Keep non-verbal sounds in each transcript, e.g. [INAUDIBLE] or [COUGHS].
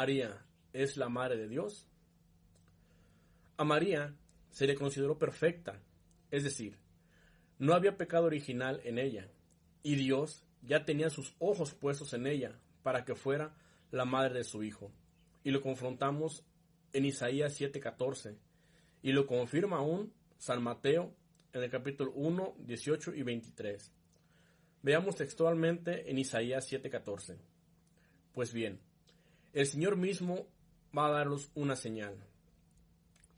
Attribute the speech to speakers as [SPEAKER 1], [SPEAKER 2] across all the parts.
[SPEAKER 1] María es la madre de Dios? A María se le consideró perfecta, es decir, no había pecado original en ella, y Dios ya tenía sus ojos puestos en ella para que fuera la madre de su Hijo. Y lo confrontamos en Isaías 7:14, y lo confirma aún San Mateo en el capítulo 1, 18 y 23. Veamos textualmente en Isaías 7:14. Pues bien, el Señor mismo va a daros una señal.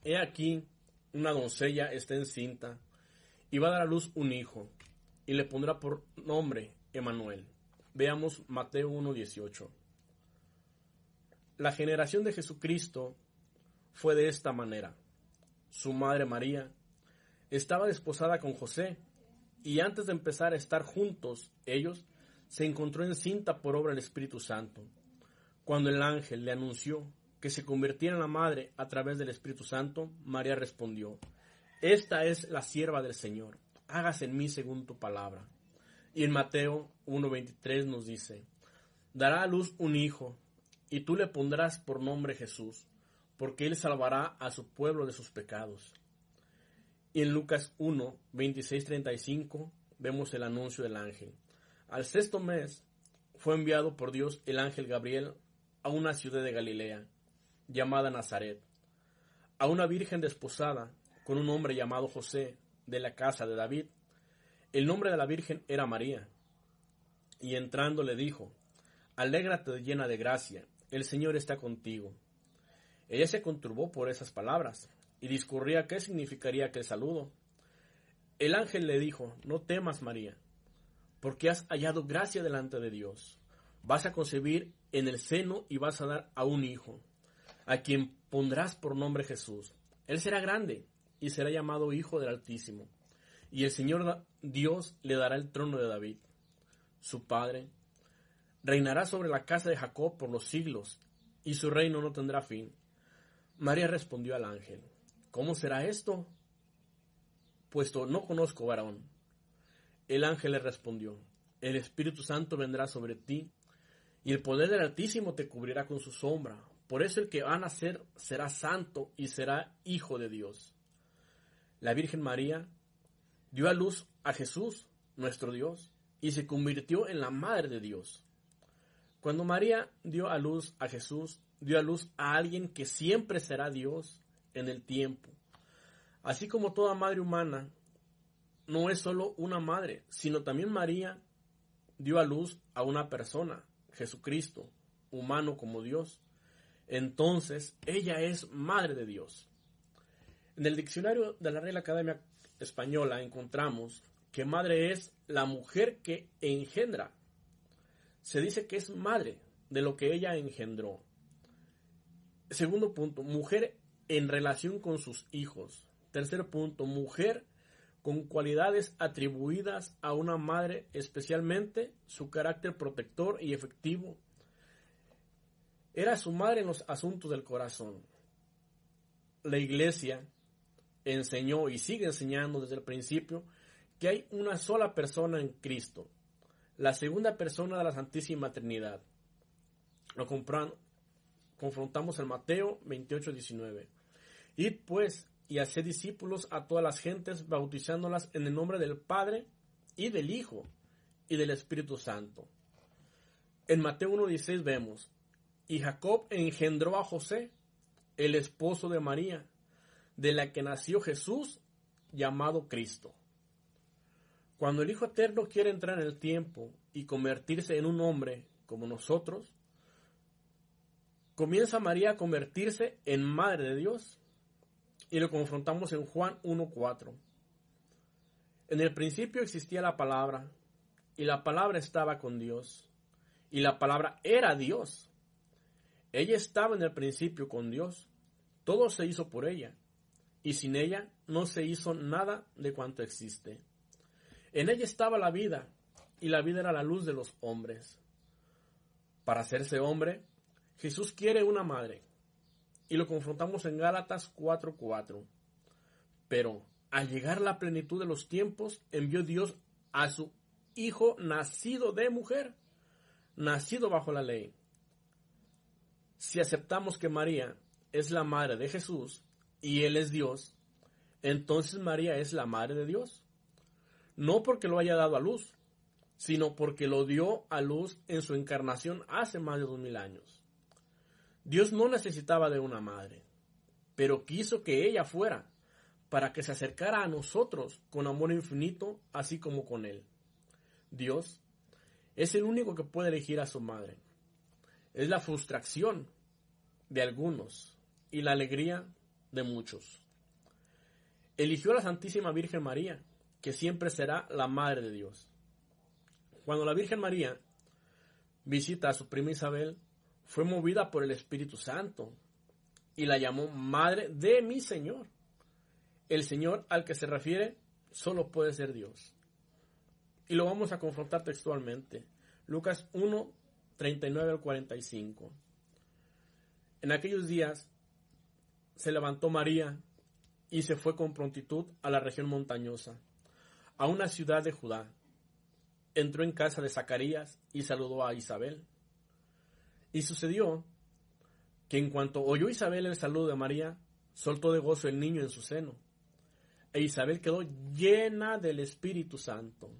[SPEAKER 1] He aquí, una doncella está encinta y va a dar a luz un hijo y le pondrá por nombre Emanuel. Veamos Mateo 1:18. La generación de Jesucristo fue de esta manera. Su madre María estaba desposada con José y antes de empezar a estar juntos ellos se encontró encinta por obra del Espíritu Santo. Cuando el ángel le anunció que se convirtiera en la madre a través del Espíritu Santo, María respondió, Esta es la sierva del Señor, hágase en mí según tu palabra. Y en Mateo 1.23 nos dice, Dará a luz un hijo, y tú le pondrás por nombre Jesús, porque él salvará a su pueblo de sus pecados. Y en Lucas 1, 35 vemos el anuncio del ángel. Al sexto mes fue enviado por Dios el ángel Gabriel a una ciudad de Galilea, llamada Nazaret, a una virgen desposada con un hombre llamado José, de la casa de David. El nombre de la virgen era María. Y entrando le dijo, Alégrate llena de gracia, el Señor está contigo. Ella se conturbó por esas palabras y discurría qué significaría aquel saludo. El ángel le dijo, No temas, María, porque has hallado gracia delante de Dios. Vas a concebir en el seno y vas a dar a un hijo, a quien pondrás por nombre Jesús. Él será grande y será llamado Hijo del Altísimo. Y el Señor Dios le dará el trono de David, su padre. Reinará sobre la casa de Jacob por los siglos, y su reino no tendrá fin. María respondió al ángel, ¿Cómo será esto? Puesto no conozco varón. El ángel le respondió, El Espíritu Santo vendrá sobre ti y el poder del Altísimo te cubrirá con su sombra. Por eso el que va a nacer será santo y será hijo de Dios. La Virgen María dio a luz a Jesús, nuestro Dios, y se convirtió en la Madre de Dios. Cuando María dio a luz a Jesús, dio a luz a alguien que siempre será Dios en el tiempo. Así como toda madre humana no es solo una madre, sino también María dio a luz a una persona, Jesucristo, humano como Dios, entonces ella es madre de Dios. En el diccionario de la Real Academia Española encontramos que madre es la mujer que engendra. Se dice que es madre de lo que ella engendró. Segundo punto, mujer en relación con sus hijos. Tercer punto, mujer con cualidades atribuidas a una madre, especialmente su carácter protector y efectivo. Era su madre en los asuntos del corazón. La iglesia enseñó y sigue enseñando desde el principio que hay una sola persona en Cristo, la segunda persona de la Santísima Trinidad. Lo confrontamos en Mateo 28, 19. Id pues y hacer discípulos a todas las gentes, bautizándolas en el nombre del Padre y del Hijo y del Espíritu Santo. En Mateo 1.16 vemos, y Jacob engendró a José, el esposo de María, de la que nació Jesús, llamado Cristo. Cuando el Hijo Eterno quiere entrar en el tiempo y convertirse en un hombre como nosotros, comienza María a convertirse en Madre de Dios y lo confrontamos en Juan 1.4. En el principio existía la palabra, y la palabra estaba con Dios, y la palabra era Dios. Ella estaba en el principio con Dios, todo se hizo por ella, y sin ella no se hizo nada de cuanto existe. En ella estaba la vida, y la vida era la luz de los hombres. Para hacerse hombre, Jesús quiere una madre. Y lo confrontamos en Gálatas 4:4. Pero al llegar la plenitud de los tiempos, envió Dios a su Hijo nacido de mujer, nacido bajo la ley. Si aceptamos que María es la madre de Jesús y Él es Dios, entonces María es la madre de Dios. No porque lo haya dado a luz, sino porque lo dio a luz en su encarnación hace más de dos mil años. Dios no necesitaba de una madre, pero quiso que ella fuera, para que se acercara a nosotros con amor infinito, así como con Él. Dios es el único que puede elegir a su madre. Es la frustración de algunos y la alegría de muchos. Eligió a la Santísima Virgen María, que siempre será la Madre de Dios. Cuando la Virgen María visita a su prima Isabel, fue movida por el Espíritu Santo y la llamó Madre de mi Señor. El Señor al que se refiere solo puede ser Dios. Y lo vamos a confrontar textualmente. Lucas 1, 39 al 45. En aquellos días se levantó María y se fue con prontitud a la región montañosa, a una ciudad de Judá. Entró en casa de Zacarías y saludó a Isabel. Y sucedió que en cuanto oyó Isabel el saludo de María, soltó de gozo el niño en su seno. E Isabel quedó llena del Espíritu Santo,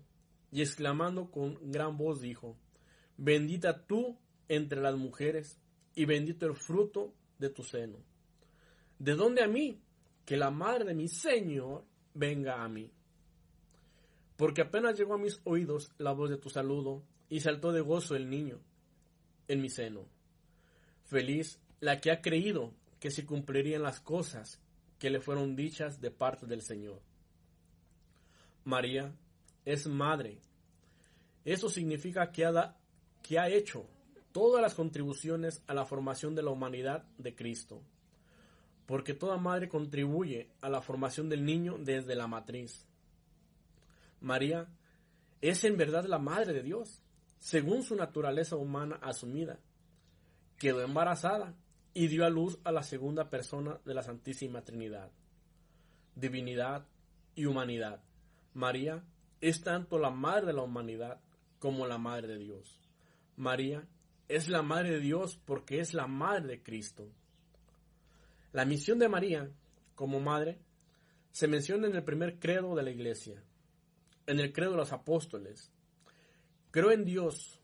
[SPEAKER 1] y exclamando con gran voz dijo, Bendita tú entre las mujeres, y bendito el fruto de tu seno. ¿De dónde a mí? Que la madre de mi Señor venga a mí. Porque apenas llegó a mis oídos la voz de tu saludo, y saltó de gozo el niño en mi seno. Feliz la que ha creído que se cumplirían las cosas que le fueron dichas de parte del Señor. María es madre. Eso significa que ha, que ha hecho todas las contribuciones a la formación de la humanidad de Cristo, porque toda madre contribuye a la formación del niño desde la matriz. María es en verdad la madre de Dios, según su naturaleza humana asumida. Quedó embarazada y dio a luz a la segunda persona de la Santísima Trinidad. Divinidad y humanidad. María es tanto la madre de la humanidad como la madre de Dios. María es la madre de Dios porque es la madre de Cristo. La misión de María como madre se menciona en el primer credo de la iglesia, en el credo de los apóstoles. Creo en Dios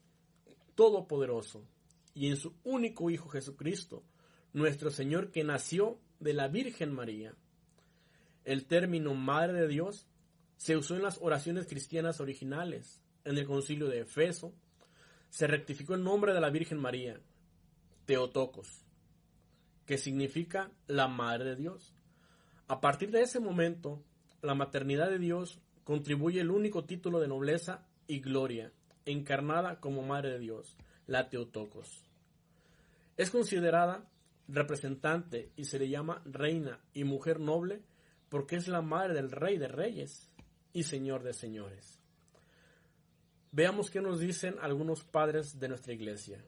[SPEAKER 1] Todopoderoso y en su único Hijo Jesucristo, nuestro Señor que nació de la Virgen María. El término Madre de Dios se usó en las oraciones cristianas originales, en el concilio de Efeso, se rectificó el nombre de la Virgen María, Teotocos, que significa la Madre de Dios. A partir de ese momento, la maternidad de Dios contribuye el único título de nobleza y gloria, encarnada como Madre de Dios, la Teotocos. Es considerada representante y se le llama reina y mujer noble porque es la madre del rey de reyes y señor de señores. Veamos qué nos dicen algunos padres de nuestra iglesia.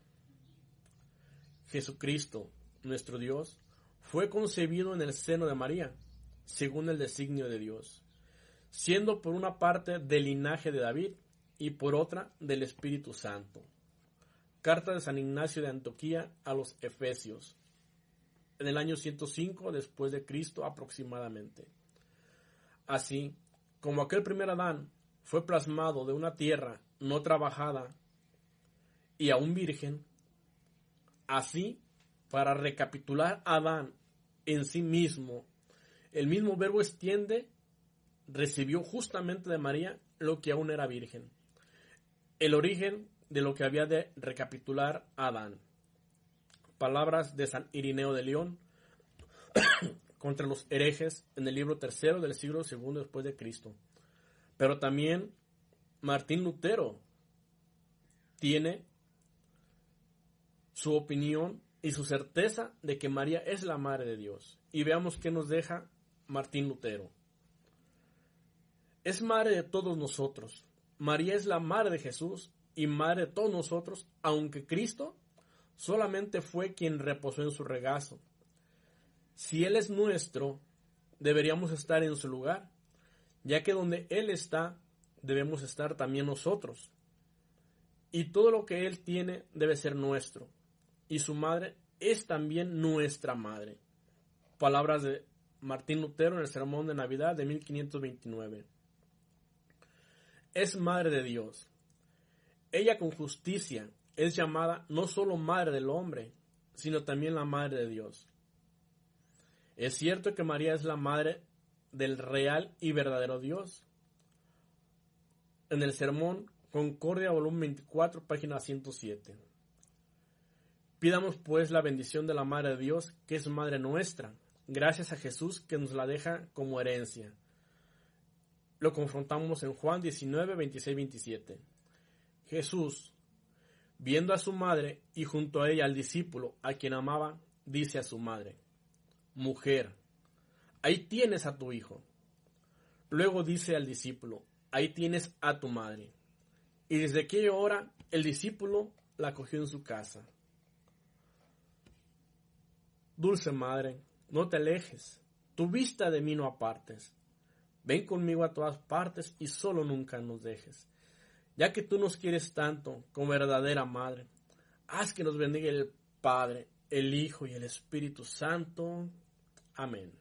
[SPEAKER 1] Jesucristo, nuestro Dios, fue concebido en el seno de María, según el designio de Dios, siendo por una parte del linaje de David y por otra del Espíritu Santo. Carta de San Ignacio de Antioquía a los Efesios, en el año 105 después de Cristo aproximadamente. Así, como aquel primer Adán fue plasmado de una tierra no trabajada y aún virgen, así, para recapitular Adán en sí mismo, el mismo verbo extiende, recibió justamente de María lo que aún era virgen. El origen de lo que había de recapitular Adán palabras de San Irineo de León [COUGHS] contra los herejes en el libro tercero del siglo II después de Cristo. Pero también Martín Lutero tiene su opinión y su certeza de que María es la madre de Dios. Y veamos qué nos deja Martín Lutero. Es madre de todos nosotros. María es la madre de Jesús y madre de todos nosotros, aunque Cristo solamente fue quien reposó en su regazo. Si Él es nuestro, deberíamos estar en su lugar, ya que donde Él está, debemos estar también nosotros. Y todo lo que Él tiene debe ser nuestro. Y su madre es también nuestra madre. Palabras de Martín Lutero en el Sermón de Navidad de 1529. Es madre de Dios. Ella con justicia es llamada no solo madre del hombre, sino también la madre de Dios. Es cierto que María es la madre del real y verdadero Dios. En el sermón Concordia, volumen 24, página 107. Pidamos pues la bendición de la Madre de Dios, que es Madre nuestra, gracias a Jesús que nos la deja como herencia. Lo confrontamos en Juan 19, 26, 27. Jesús, viendo a su madre y junto a ella al discípulo a quien amaba, dice a su madre, Mujer, ahí tienes a tu hijo. Luego dice al discípulo, ahí tienes a tu madre. Y desde aquella hora el discípulo la cogió en su casa. Dulce madre, no te alejes, tu vista de mí no apartes. Ven conmigo a todas partes y solo nunca nos dejes. Ya que tú nos quieres tanto como verdadera madre, haz que nos bendiga el Padre, el Hijo y el Espíritu Santo. Amén.